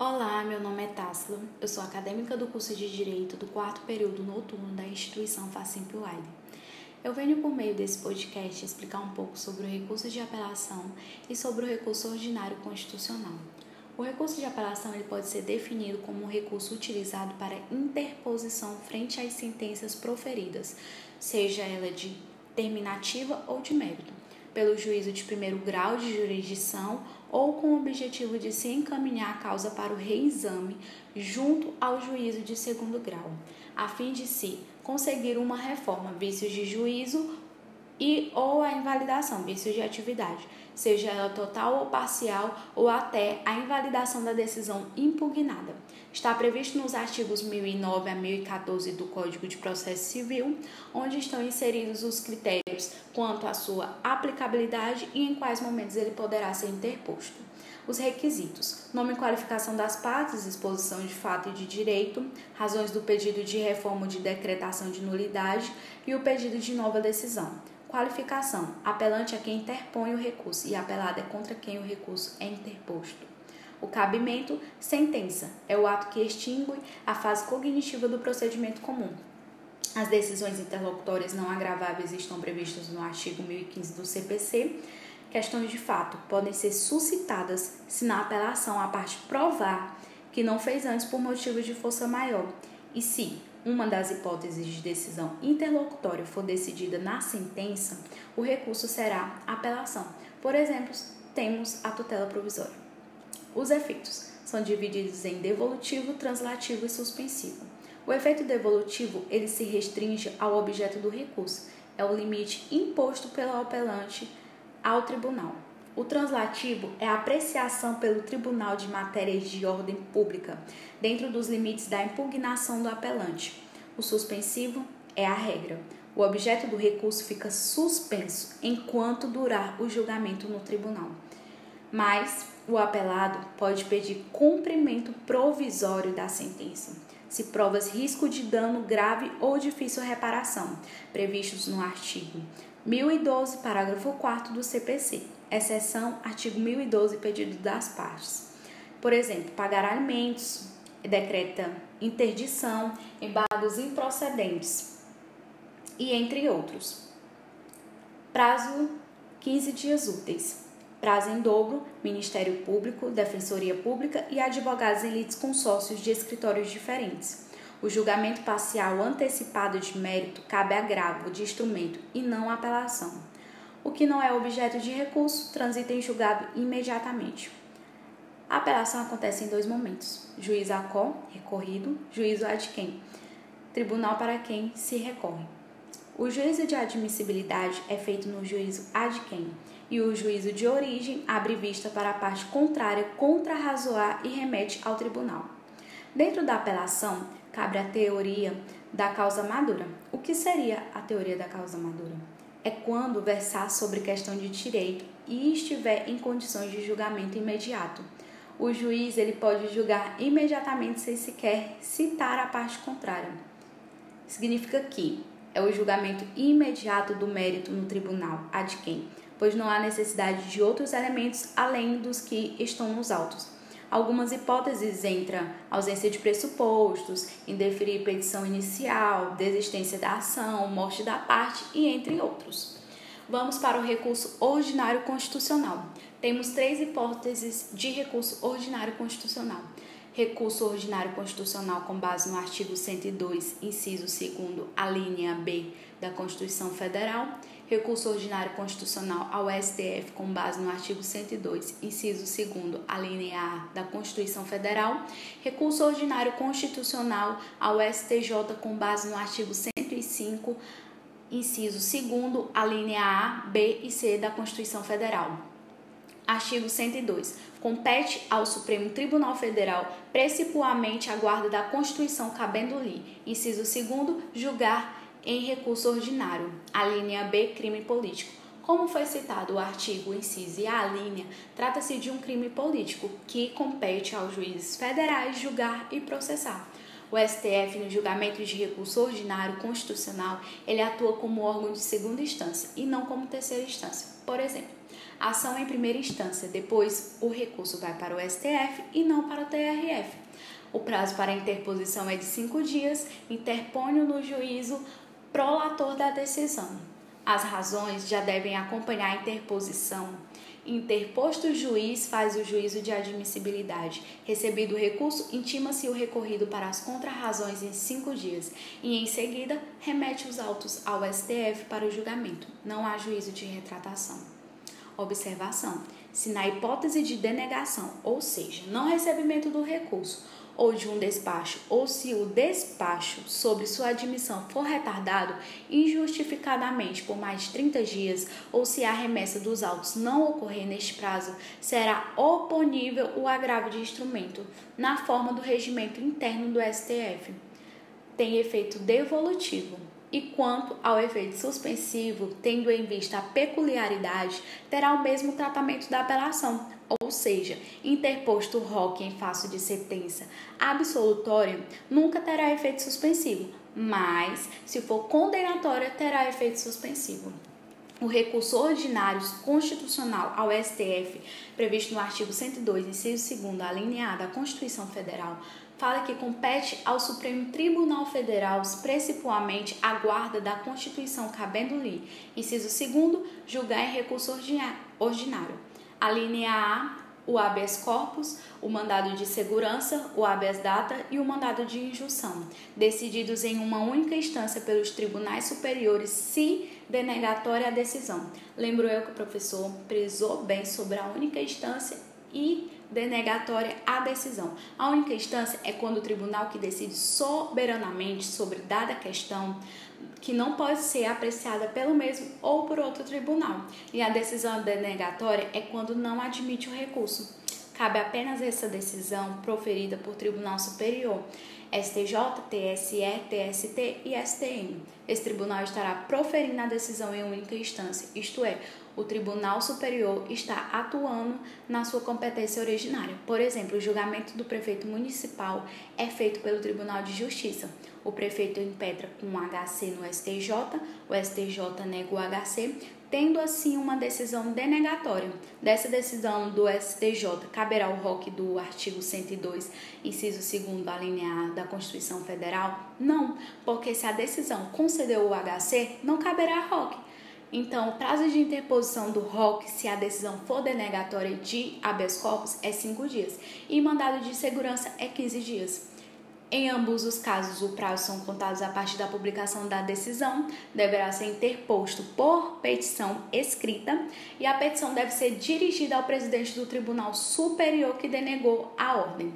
Olá, meu nome é Tássila, eu sou acadêmica do curso de Direito do quarto período noturno da instituição Facimp Wide. Eu venho por meio desse podcast explicar um pouco sobre o recurso de apelação e sobre o recurso ordinário constitucional. O recurso de apelação ele pode ser definido como um recurso utilizado para interposição frente às sentenças proferidas, seja ela de terminativa ou de mérito, pelo juízo de primeiro grau de jurisdição ou com o objetivo de se encaminhar a causa para o reexame junto ao juízo de segundo grau, a fim de se conseguir uma reforma, vícios de juízo e ou a invalidação, vícios de atividade, seja ela total ou parcial, ou até a invalidação da decisão impugnada. Está previsto nos artigos 1009 a 1014 do Código de Processo Civil, onde estão inseridos os critérios quanto à sua aplicabilidade e em quais momentos ele poderá ser interposto. Os requisitos: nome e qualificação das partes, exposição de fato e de direito, razões do pedido de reforma ou de decretação de nulidade e o pedido de nova decisão. Qualificação: apelante é quem interpõe o recurso e apelado é contra quem o recurso é interposto. O cabimento, sentença, é o ato que extingue a fase cognitiva do procedimento comum. As decisões interlocutórias não agraváveis estão previstas no artigo 1015 do CPC. Questões de fato podem ser suscitadas se na apelação a parte provar que não fez antes por motivos de força maior e se uma das hipóteses de decisão interlocutória for decidida na sentença, o recurso será apelação. Por exemplo, temos a tutela provisória. Os efeitos são divididos em devolutivo, translativo e suspensivo. O efeito devolutivo ele se restringe ao objeto do recurso, é o limite imposto pelo apelante ao tribunal. O translativo é a apreciação pelo Tribunal de Matérias de Ordem Pública, dentro dos limites da impugnação do apelante. O suspensivo é a regra. O objeto do recurso fica suspenso enquanto durar o julgamento no tribunal. Mas o apelado pode pedir cumprimento provisório da sentença, se provas risco de dano grave ou difícil reparação, previstos no artigo 1012, parágrafo 4 do CPC exceção artigo 1012, pedido das partes. Por exemplo, pagar alimentos, decreta interdição, embargos improcedentes e entre outros. Prazo 15 dias úteis. Prazo em dobro, Ministério Público, Defensoria Pública e advogados em lides consórcios de escritórios diferentes. O julgamento parcial antecipado de mérito cabe agravo de instrumento e não apelação. O que não é objeto de recurso transita em julgado imediatamente. A apelação acontece em dois momentos: juiz a qual, recorrido, juízo ad quem, tribunal para quem se recorre. O juízo de admissibilidade é feito no juízo ad quem, e o juízo de origem abre vista para a parte contrária contrarrazoar e remete ao tribunal. Dentro da apelação, cabe a teoria da causa madura. O que seria a teoria da causa madura? é quando versar sobre questão de direito e estiver em condições de julgamento imediato. O juiz ele pode julgar imediatamente sem sequer citar a parte contrária. Significa que é o julgamento imediato do mérito no tribunal, ad quem, pois não há necessidade de outros elementos além dos que estão nos autos. Algumas hipóteses entram ausência de pressupostos, indeferir petição inicial, desistência da ação, morte da parte e entre outros. Vamos para o recurso ordinário constitucional. Temos três hipóteses de recurso ordinário constitucional. Recurso ordinário constitucional com base no artigo 102, inciso 2 a linha B da Constituição Federal recurso ordinário constitucional ao STF com base no artigo 102, inciso 2 a linha A da Constituição Federal, recurso ordinário constitucional ao STJ com base no artigo 105, inciso 2 a linha A, B e C da Constituição Federal. Artigo 102. Compete ao Supremo Tribunal Federal, principalmente a guarda da Constituição cabendo-lhe, inciso 2 julgar em recurso ordinário, a linha B, crime político. Como foi citado o artigo inciso e a linha, trata-se de um crime político que compete aos juízes federais julgar e processar. O STF, no julgamento de recurso ordinário constitucional, ele atua como órgão de segunda instância e não como terceira instância. Por exemplo, Ação em primeira instância, depois o recurso vai para o STF e não para o TRF. O prazo para interposição é de cinco dias, interpõe no juízo prolator da decisão. As razões já devem acompanhar a interposição. Interposto o juiz, faz o juízo de admissibilidade. Recebido o recurso, intima-se o recorrido para as contrarrazões em cinco dias e, em seguida, remete os autos ao STF para o julgamento. Não há juízo de retratação. Observação: se na hipótese de denegação, ou seja, não recebimento do recurso, ou de um despacho, ou se o despacho sobre sua admissão for retardado injustificadamente por mais de 30 dias, ou se a remessa dos autos não ocorrer neste prazo, será oponível o agravo de instrumento, na forma do regimento interno do STF. Tem efeito devolutivo. E quanto ao efeito suspensivo, tendo em vista a peculiaridade, terá o mesmo tratamento da apelação, ou seja, interposto ROC em face de sentença absolutória, nunca terá efeito suspensivo, mas, se for condenatória, terá efeito suspensivo. O recurso ordinário constitucional ao STF, previsto no artigo 102, inciso 2 alineado da Constituição Federal, fala que compete ao Supremo Tribunal Federal, principalmente a guarda da Constituição cabendo-lhe, inciso 2 julgar em recurso ordinário. A linha A, o habeas corpus, o mandado de segurança, o habeas data e o mandado de injunção, decididos em uma única instância pelos tribunais superiores se denegatória a decisão. Lembro eu que o professor prezou bem sobre a única instância e denegatória a decisão. A única instância é quando o tribunal que decide soberanamente sobre dada questão que não pode ser apreciada pelo mesmo ou por outro tribunal. E a decisão denegatória é quando não admite o recurso. Cabe apenas essa decisão proferida por tribunal superior, STJ, TSE, TST e STM. Esse tribunal estará proferindo a decisão em única instância, isto é, o Tribunal Superior está atuando na sua competência originária. Por exemplo, o julgamento do prefeito municipal é feito pelo Tribunal de Justiça. O prefeito impetra um HC no STJ, o STJ nega o HC, tendo assim uma decisão denegatória. Dessa decisão do STJ, caberá o ROC do artigo 102, inciso 2 da linha A da Constituição Federal? Não, porque se a decisão concedeu o HC, não caberá ROC então, o prazo de interposição do ROC, se a decisão for denegatória de habeas corpus, é 5 dias e mandado de segurança é 15 dias. Em ambos os casos, o prazo são contados a partir da publicação da decisão, deverá ser interposto por petição escrita e a petição deve ser dirigida ao presidente do Tribunal Superior que denegou a ordem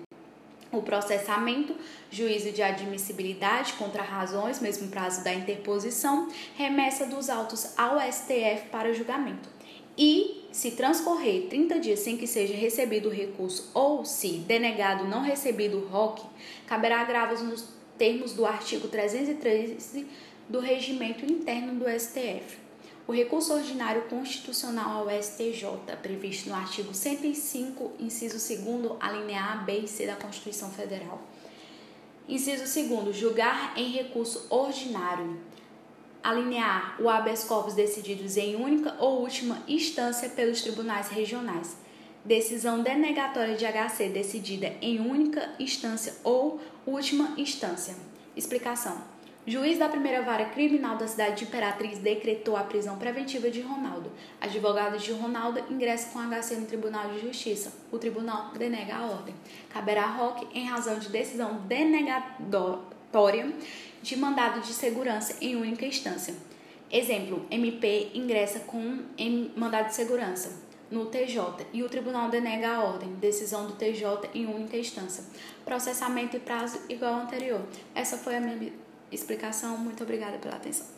o processamento, juízo de admissibilidade contra razões, mesmo prazo da interposição, remessa dos autos ao STF para julgamento. E, se transcorrer 30 dias sem que seja recebido o recurso ou se denegado não recebido o ROC, caberá agravos nos termos do artigo 313 do regimento interno do STF. O recurso ordinário constitucional ao STJ, previsto no artigo 105, inciso 2, a linha A, B e C da Constituição Federal. Inciso 2. Julgar em recurso ordinário. A linha A, o habeas corpus decididos em única ou última instância pelos tribunais regionais. Decisão denegatória de HC decidida em única instância ou última instância. Explicação. Juiz da primeira vara criminal da cidade de Imperatriz decretou a prisão preventiva de Ronaldo. Advogados de Ronaldo ingressam com HC no Tribunal de Justiça. O tribunal denega a ordem. Caberá a Roque em razão de decisão denegatória de mandado de segurança em única instância. Exemplo: MP ingressa com mandado de segurança no TJ e o tribunal denega a ordem, decisão do TJ em única instância. Processamento e prazo igual ao anterior. Essa foi a minha explicação. Muito obrigada pela atenção.